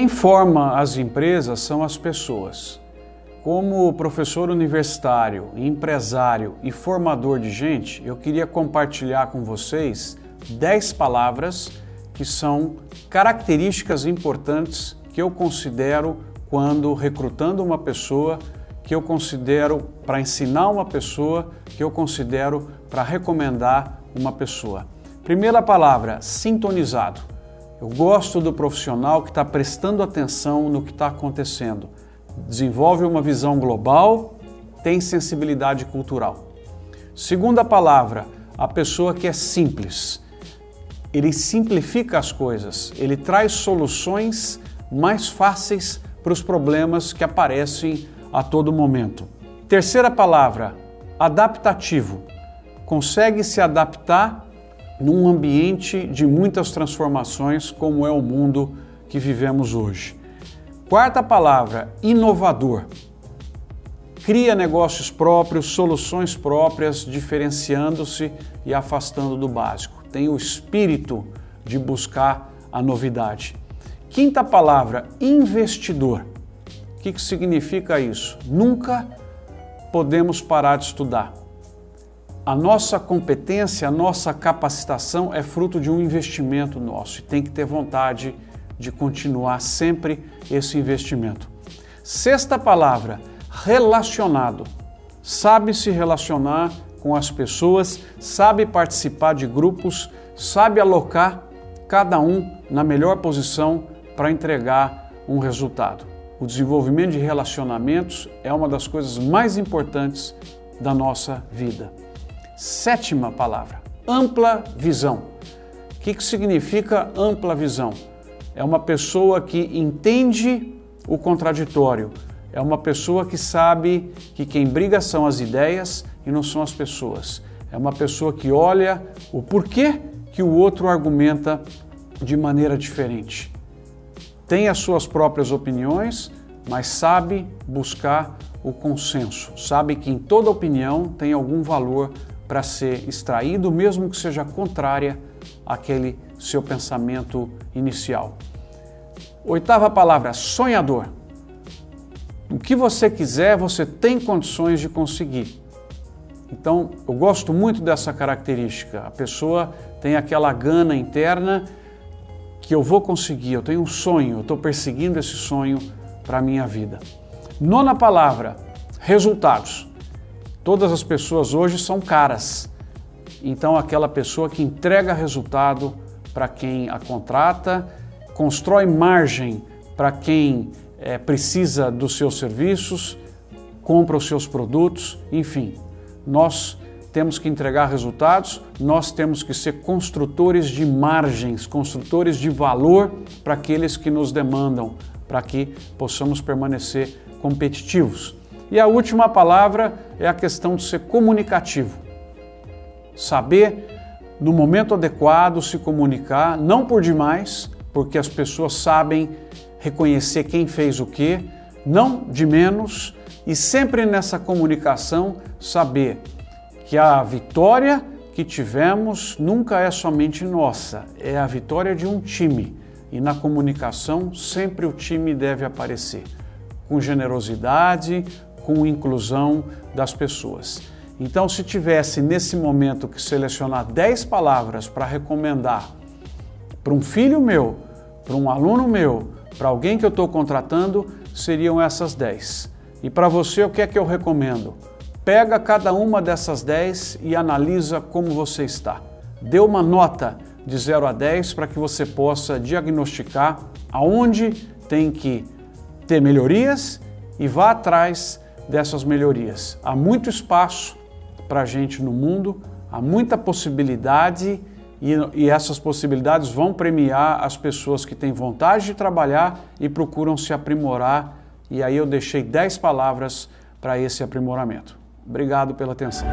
Quem forma as empresas são as pessoas. Como professor universitário, empresário e formador de gente, eu queria compartilhar com vocês 10 palavras que são características importantes que eu considero quando recrutando uma pessoa, que eu considero para ensinar uma pessoa, que eu considero para recomendar uma pessoa. Primeira palavra, sintonizado. Eu gosto do profissional que está prestando atenção no que está acontecendo. Desenvolve uma visão global, tem sensibilidade cultural. Segunda palavra, a pessoa que é simples. Ele simplifica as coisas, ele traz soluções mais fáceis para os problemas que aparecem a todo momento. Terceira palavra, adaptativo. Consegue se adaptar num ambiente de muitas transformações como é o mundo que vivemos hoje. Quarta palavra, inovador. Cria negócios próprios, soluções próprias, diferenciando-se e afastando do básico. Tem o espírito de buscar a novidade. Quinta palavra, investidor. O que, significa isso? Nunca podemos parar de estudar. A nossa competência, a nossa capacitação é fruto de um investimento nosso e tem que ter vontade de continuar sempre esse investimento. Sexta palavra, relacionado. Sabe se relacionar com as pessoas, sabe participar de grupos, sabe alocar cada um na melhor posição para entregar um resultado. O desenvolvimento de relacionamentos é uma das coisas mais importantes da nossa vida. Sétima palavra, ampla visão. O que, que significa ampla visão? É uma pessoa que entende o contraditório, é uma pessoa que sabe que quem briga são as ideias e não são as pessoas. É uma pessoa que olha o porquê que o outro argumenta de maneira diferente. Tem as suas próprias opiniões, mas sabe buscar o consenso, sabe que em toda opinião tem algum valor para ser extraído, mesmo que seja contrária àquele seu pensamento inicial. Oitava palavra, sonhador. O que você quiser, você tem condições de conseguir. Então, eu gosto muito dessa característica. A pessoa tem aquela gana interna que eu vou conseguir, eu tenho um sonho, eu estou perseguindo esse sonho para a minha vida. Nona palavra, resultados. Todas as pessoas hoje são caras. Então, aquela pessoa que entrega resultado para quem a contrata, constrói margem para quem é, precisa dos seus serviços, compra os seus produtos, enfim, nós temos que entregar resultados, nós temos que ser construtores de margens, construtores de valor para aqueles que nos demandam, para que possamos permanecer competitivos. E a última palavra é a questão de ser comunicativo. Saber, no momento adequado, se comunicar, não por demais, porque as pessoas sabem reconhecer quem fez o que, não de menos, e sempre nessa comunicação saber que a vitória que tivemos nunca é somente nossa, é a vitória de um time. E na comunicação sempre o time deve aparecer com generosidade, com inclusão das pessoas. Então, se tivesse nesse momento que selecionar 10 palavras para recomendar para um filho meu, para um aluno meu, para alguém que eu estou contratando, seriam essas 10. E para você, o que é que eu recomendo? Pega cada uma dessas 10 e analisa como você está. Dê uma nota de 0 a 10 para que você possa diagnosticar aonde tem que ter melhorias e vá atrás dessas melhorias. Há muito espaço para a gente no mundo, há muita possibilidade e, e, essas possibilidades vão premiar as pessoas que têm vontade de trabalhar e procuram se aprimorar. E aí eu deixei 10 palavras para esse aprimoramento. Obrigado pela atenção.